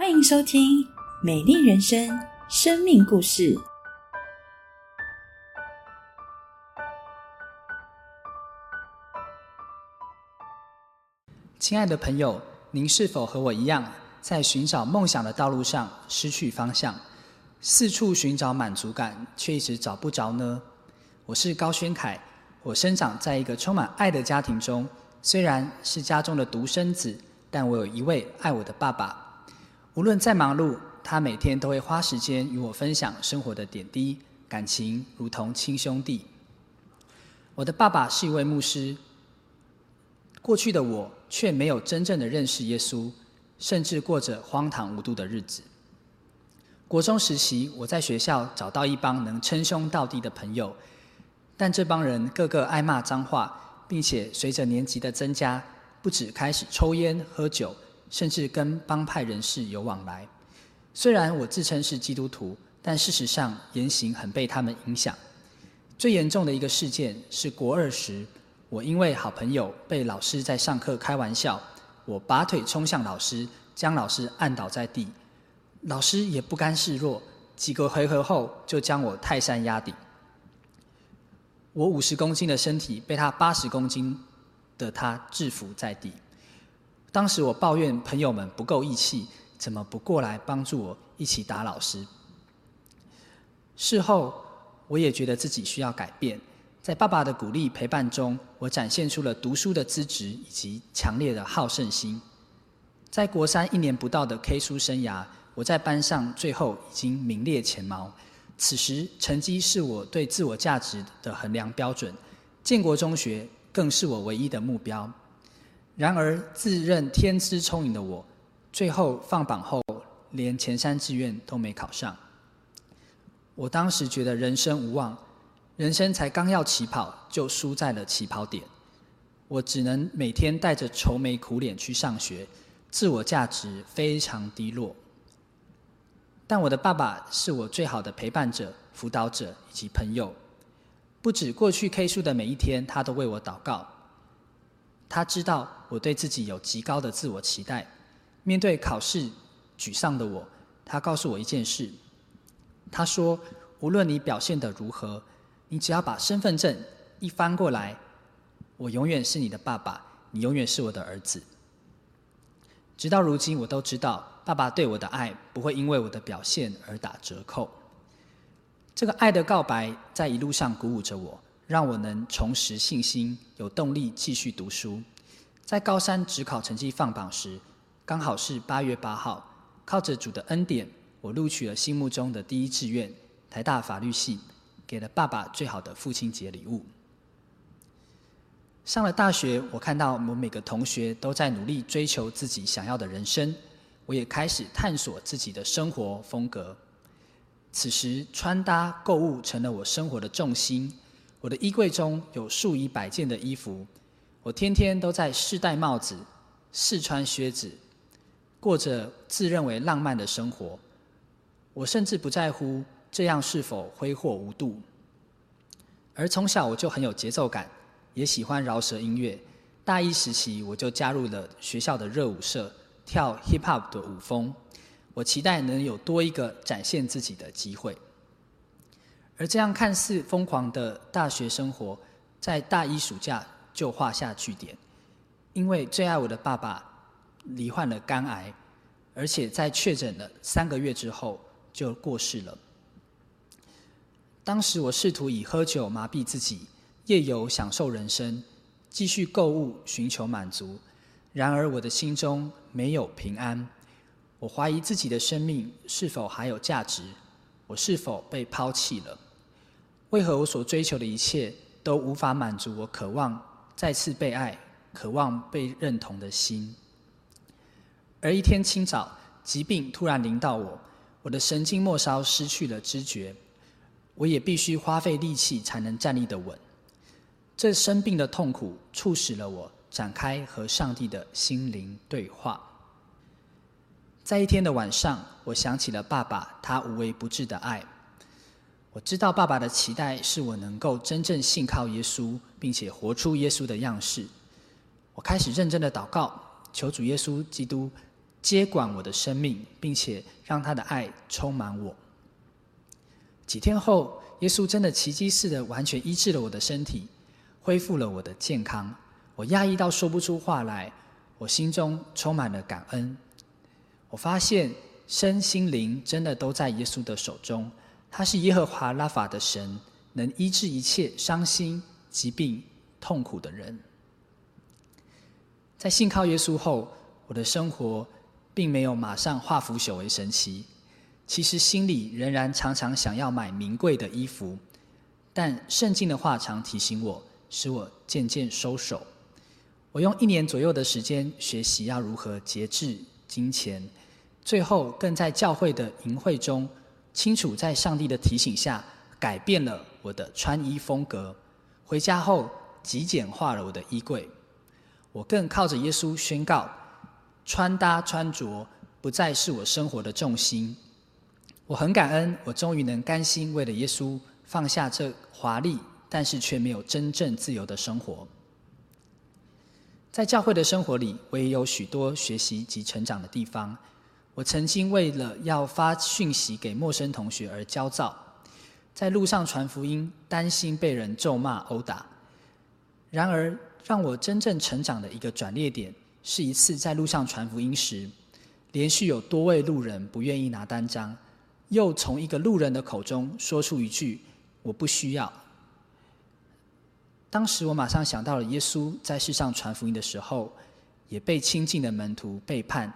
欢迎收听《美丽人生》生命故事。亲爱的朋友，您是否和我一样，在寻找梦想的道路上失去方向，四处寻找满足感，却一直找不着呢？我是高轩凯，我生长在一个充满爱的家庭中，虽然是家中的独生子，但我有一位爱我的爸爸。无论再忙碌，他每天都会花时间与我分享生活的点滴，感情如同亲兄弟。我的爸爸是一位牧师。过去的我却没有真正的认识耶稣，甚至过着荒唐无度的日子。国中时期，我在学校找到一帮能称兄道弟的朋友，但这帮人个个爱骂脏话，并且随着年纪的增加，不止开始抽烟喝酒，甚至跟帮派人士有往来。虽然我自称是基督徒，但事实上言行很被他们影响。最严重的一个事件是国二时。我因为好朋友被老师在上课开玩笑，我拔腿冲向老师，将老师按倒在地。老师也不甘示弱，几个回合后就将我泰山压顶。我五十公斤的身体被他八十公斤的他制服在地。当时我抱怨朋友们不够义气，怎么不过来帮助我一起打老师？事后我也觉得自己需要改变。在爸爸的鼓励陪伴中，我展现出了读书的资质以及强烈的好胜心。在国三一年不到的 K 书生涯，我在班上最后已经名列前茅。此时，成绩是我对自我价值的衡量标准，建国中学更是我唯一的目标。然而，自认天资聪颖的我，最后放榜后连前三志愿都没考上。我当时觉得人生无望。人生才刚要起跑，就输在了起跑点。我只能每天带着愁眉苦脸去上学，自我价值非常低落。但我的爸爸是我最好的陪伴者、辅导者以及朋友。不止过去 K 书的每一天，他都为我祷告。他知道我对自己有极高的自我期待。面对考试沮丧的我，他告诉我一件事。他说：“无论你表现得如何。”你只要把身份证一翻过来，我永远是你的爸爸，你永远是我的儿子。直到如今，我都知道爸爸对我的爱不会因为我的表现而打折扣。这个爱的告白在一路上鼓舞着我，让我能重拾信心，有动力继续读书。在高三职考成绩放榜时，刚好是八月八号，靠着主的恩典，我录取了心目中的第一志愿——台大法律系。给了爸爸最好的父亲节礼物。上了大学，我看到我们每个同学都在努力追求自己想要的人生，我也开始探索自己的生活风格。此时，穿搭购物成了我生活的重心。我的衣柜中有数以百件的衣服，我天天都在试戴帽子、试穿靴子，过着自认为浪漫的生活。我甚至不在乎。这样是否挥霍无度？而从小我就很有节奏感，也喜欢饶舌音乐。大一时期我就加入了学校的热舞社，跳 hip hop 的舞风。我期待能有多一个展现自己的机会。而这样看似疯狂的大学生活，在大一暑假就画下句点，因为最爱我的爸爸罹患了肝癌，而且在确诊了三个月之后就过世了。当时我试图以喝酒麻痹自己，夜游享受人生，继续购物寻求满足。然而我的心中没有平安，我怀疑自己的生命是否还有价值？我是否被抛弃了？为何我所追求的一切都无法满足我渴望再次被爱、渴望被认同的心？而一天清早，疾病突然临到我，我的神经末梢失去了知觉。我也必须花费力气才能站立得稳。这生病的痛苦促使了我展开和上帝的心灵对话。在一天的晚上，我想起了爸爸他无微不至的爱。我知道爸爸的期待是我能够真正信靠耶稣，并且活出耶稣的样式。我开始认真的祷告，求主耶稣基督接管我的生命，并且让他的爱充满我。几天后，耶稣真的奇迹似的完全医治了我的身体，恢复了我的健康。我压抑到说不出话来，我心中充满了感恩。我发现身心灵真的都在耶稣的手中，他是耶和华拉法的神，能医治一切伤心、疾病、痛苦的人。在信靠耶稣后，我的生活并没有马上化腐朽为神奇。其实心里仍然常常想要买名贵的衣服，但圣经的话常提醒我，使我渐渐收手。我用一年左右的时间学习要如何节制金钱，最后更在教会的营会中，清楚在上帝的提醒下改变了我的穿衣风格。回家后极简化了我的衣柜，我更靠着耶稣宣告，穿搭穿着不再是我生活的重心。我很感恩，我终于能甘心为了耶稣放下这华丽，但是却没有真正自由的生活。在教会的生活里，我也有许多学习及成长的地方。我曾经为了要发讯息给陌生同学而焦躁，在路上传福音，担心被人咒骂殴打。然而，让我真正成长的一个转捩点，是一次在路上传福音时，连续有多位路人不愿意拿单张。又从一个路人的口中说出一句：“我不需要。”当时我马上想到了耶稣在世上传福音的时候，也被亲近的门徒背叛，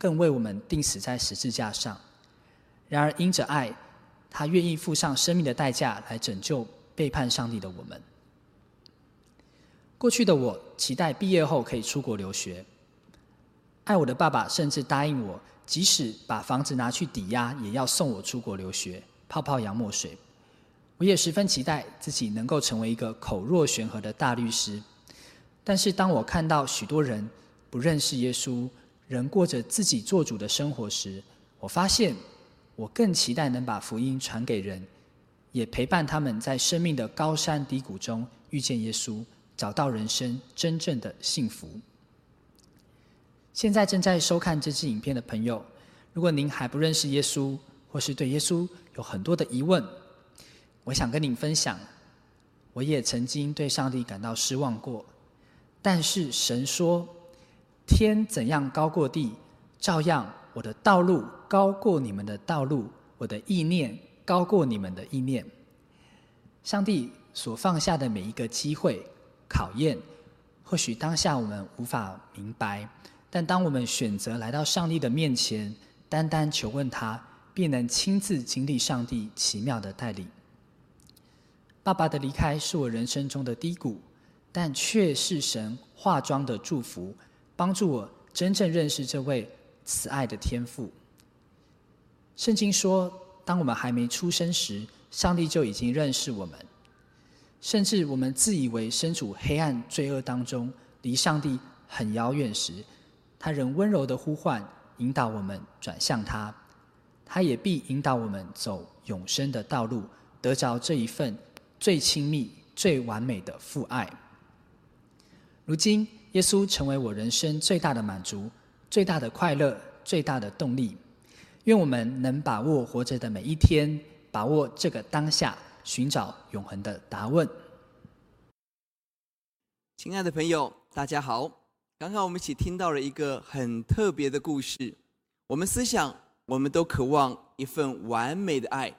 更为我们钉死在十字架上。然而因着爱，他愿意付上生命的代价来拯救背叛上帝的我们。过去的我期待毕业后可以出国留学，爱我的爸爸甚至答应我。即使把房子拿去抵押，也要送我出国留学，泡泡洋墨水。我也十分期待自己能够成为一个口若悬河的大律师。但是，当我看到许多人不认识耶稣，人过着自己做主的生活时，我发现我更期待能把福音传给人，也陪伴他们在生命的高山低谷中遇见耶稣，找到人生真正的幸福。现在正在收看这支影片的朋友，如果您还不认识耶稣，或是对耶稣有很多的疑问，我想跟您分享，我也曾经对上帝感到失望过。但是神说：“天怎样高过地，照样我的道路高过你们的道路，我的意念高过你们的意念。”上帝所放下的每一个机会、考验，或许当下我们无法明白。但当我们选择来到上帝的面前，单单求问他，便能亲自经历上帝奇妙的带领。爸爸的离开是我人生中的低谷，但却是神化妆的祝福，帮助我真正认识这位慈爱的天父。圣经说，当我们还没出生时，上帝就已经认识我们，甚至我们自以为身处黑暗罪恶当中，离上帝很遥远时。他仍温柔的呼唤，引导我们转向他。他也必引导我们走永生的道路，得着这一份最亲密、最完美的父爱。如今，耶稣成为我人生最大的满足、最大的快乐、最大的动力。愿我们能把握活着的每一天，把握这个当下，寻找永恒的答问。亲爱的朋友，大家好。刚刚我们一起听到了一个很特别的故事。我们思想，我们都渴望一份完美的爱。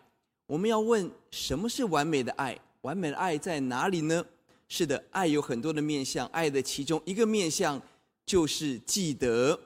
我们要问：什么是完美的爱？完美的爱在哪里呢？是的，爱有很多的面相，爱的其中一个面相就是记得。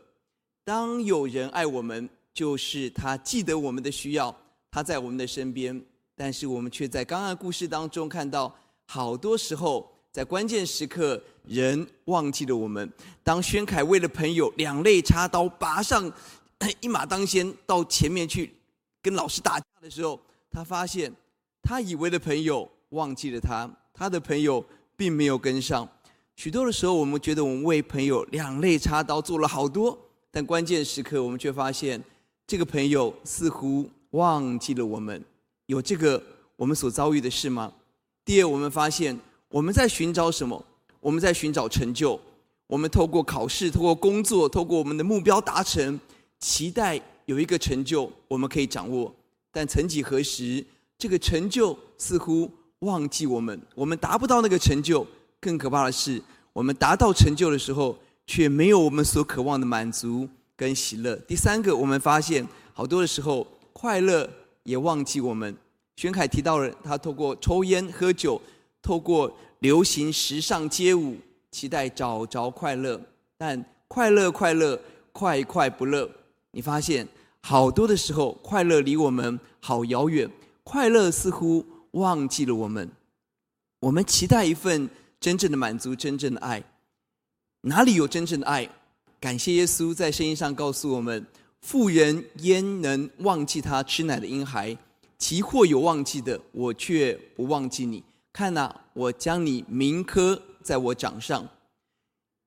当有人爱我们，就是他记得我们的需要，他在我们的身边。但是我们却在刚刚的故事当中看到，好多时候。在关键时刻，人忘记了我们。当宣凯为了朋友两肋插刀，拔上 一马当先到前面去跟老师打架的时候，他发现他以为的朋友忘记了他，他的朋友并没有跟上。许多的时候，我们觉得我们为朋友两肋插刀做了好多，但关键时刻，我们却发现这个朋友似乎忘记了我们。有这个我们所遭遇的事吗？第二，我们发现。我们在寻找什么？我们在寻找成就，我们透过考试、透过工作、透过我们的目标达成，期待有一个成就我们可以掌握。但曾几何时，这个成就似乎忘记我们，我们达不到那个成就。更可怕的是，我们达到成就的时候，却没有我们所渴望的满足跟喜乐。第三个，我们发现好多的时候，快乐也忘记我们。宣凯提到了，他透过抽烟喝酒，透过流行时尚街舞。期待找着快乐，但快乐快乐快快不乐。你发现好多的时候，快乐离我们好遥远，快乐似乎忘记了我们。我们期待一份真正的满足，真正的爱。哪里有真正的爱？感谢耶稣在圣经上告诉我们：富人焉能忘记他吃奶的婴孩？其或有忘记的，我却不忘记你。看呐，我将你铭刻。在我掌上，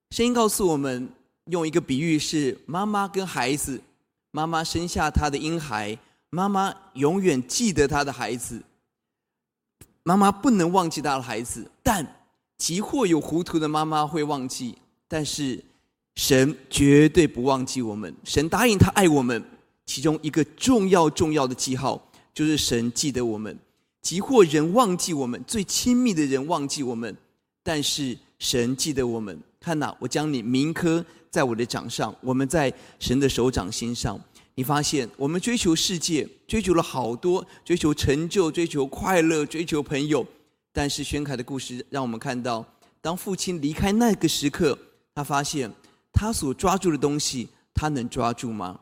声音告诉我们，用一个比喻是妈妈跟孩子，妈妈生下她的婴孩，妈妈永远记得她的孩子，妈妈不能忘记她的孩子，但即或有糊涂的妈妈会忘记，但是神绝对不忘记我们，神答应他爱我们，其中一个重要重要的记号就是神记得我们，即或人忘记我们，最亲密的人忘记我们。但是神记得我们，看呐，我将你铭刻在我的掌上。我们在神的手掌心上。你发现，我们追求世界，追求了好多，追求成就，追求快乐，追求朋友。但是宣凯的故事让我们看到，当父亲离开那个时刻，他发现他所抓住的东西，他能抓住吗？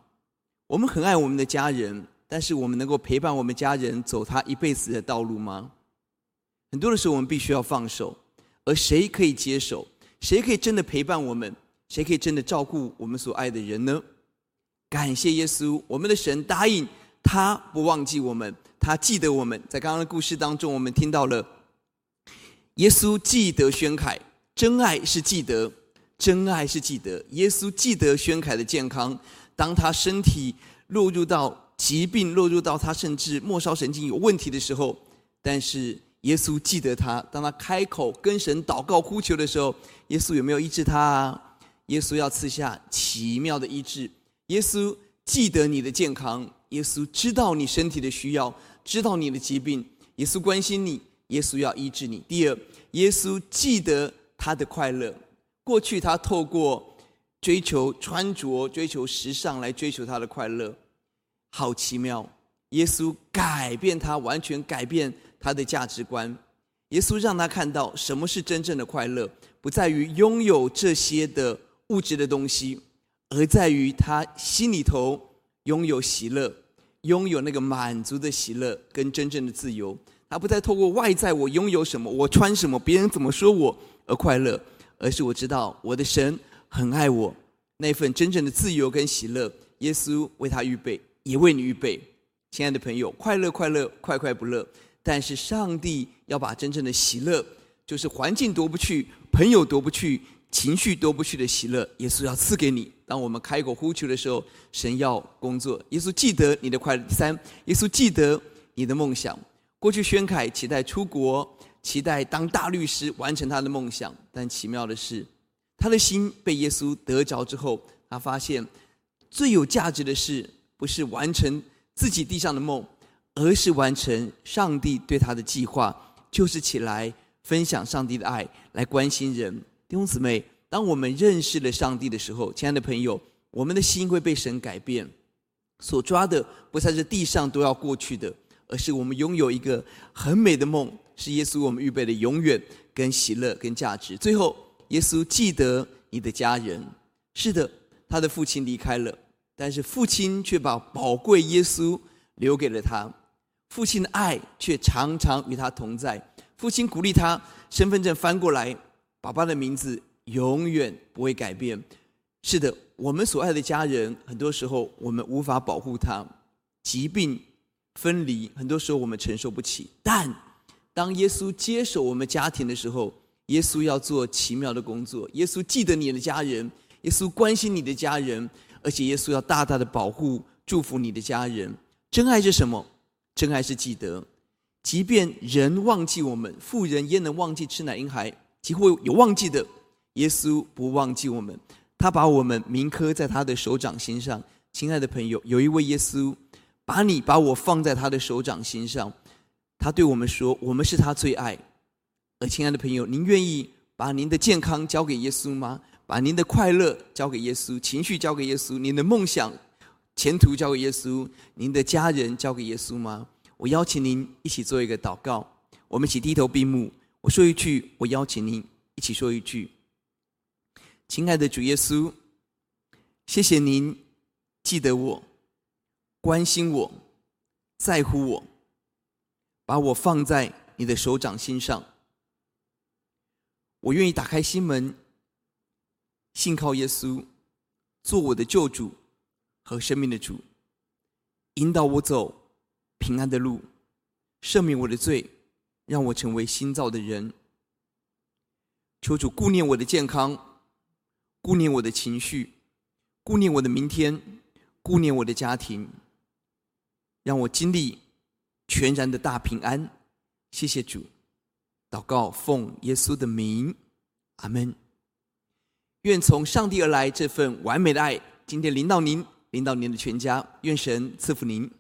我们很爱我们的家人，但是我们能够陪伴我们家人走他一辈子的道路吗？很多的时候，我们必须要放手。而谁可以接手？谁可以真的陪伴我们？谁可以真的照顾我们所爱的人呢？感谢耶稣，我们的神答应他不忘记我们，他记得我们。在刚刚的故事当中，我们听到了耶稣记得宣凯，真爱是记得，真爱是记得。耶稣记得宣凯的健康，当他身体落入到疾病，落入到他甚至末梢神经有问题的时候，但是。耶稣记得他，当他开口跟神祷告呼求的时候，耶稣有没有医治他啊？耶稣要赐下奇妙的医治。耶稣记得你的健康，耶稣知道你身体的需要，知道你的疾病，耶稣关心你，耶稣要医治你。第二，耶稣记得他的快乐。过去他透过追求穿着、追求时尚来追求他的快乐，好奇妙。耶稣改变他，完全改变。他的价值观，耶稣让他看到什么是真正的快乐，不在于拥有这些的物质的东西，而在于他心里头拥有喜乐，拥有那个满足的喜乐跟真正的自由。他不再透过外在我拥有什么，我穿什么，别人怎么说我而快乐，而是我知道我的神很爱我，那份真正的自由跟喜乐，耶稣为他预备，也为你预备。亲爱的朋友，快乐快乐，快快不乐。但是上帝要把真正的喜乐，就是环境夺不去、朋友夺不去、情绪夺不去的喜乐，耶稣要赐给你。当我们开口呼求的时候，神要工作。耶稣记得你的快乐。第三，耶稣记得你的梦想。过去宣凯期待出国，期待当大律师，完成他的梦想。但奇妙的是，他的心被耶稣得着之后，他发现最有价值的事，不是完成自己地上的梦。而是完成上帝对他的计划，就是起来分享上帝的爱，来关心人。弟兄姊妹，当我们认识了上帝的时候，亲爱的朋友，我们的心会被神改变。所抓的不再是地上都要过去的，而是我们拥有一个很美的梦，是耶稣我们预备的永远跟喜乐跟价值。最后，耶稣记得你的家人。是的，他的父亲离开了，但是父亲却把宝贵耶稣留给了他。父亲的爱却常常与他同在。父亲鼓励他，身份证翻过来，爸爸的名字永远不会改变。是的，我们所爱的家人，很多时候我们无法保护他，疾病、分离，很多时候我们承受不起。但当耶稣接手我们家庭的时候，耶稣要做奇妙的工作。耶稣记得你的家人，耶稣关心你的家人，而且耶稣要大大的保护、祝福你的家人。真爱是什么？真爱是记得，即便人忘记我们，富人焉能忘记吃奶婴孩？几乎有忘记的，耶稣不忘记我们，他把我们铭刻在他的手掌心上。亲爱的朋友，有一位耶稣，把你把我放在他的手掌心上，他对我们说：“我们是他最爱。”而亲爱的朋友，您愿意把您的健康交给耶稣吗？把您的快乐交给耶稣，情绪交给耶稣，您的梦想、前途交给耶稣，您的家人交给耶稣吗？我邀请您一起做一个祷告，我们一起低头闭目。我说一句，我邀请您一起说一句。亲爱的主耶稣，谢谢您记得我、关心我、在乎我，把我放在你的手掌心上。我愿意打开心门，信靠耶稣，做我的救主和生命的主，引导我走平安的路，赦免我的罪，让我成为新造的人。求主顾念我的健康。顾念我的情绪，顾念我的明天，顾念我的家庭，让我经历全然的大平安。谢谢主，祷告奉耶稣的名，阿门。愿从上帝而来这份完美的爱，今天临到您，临到您的全家。愿神赐福您。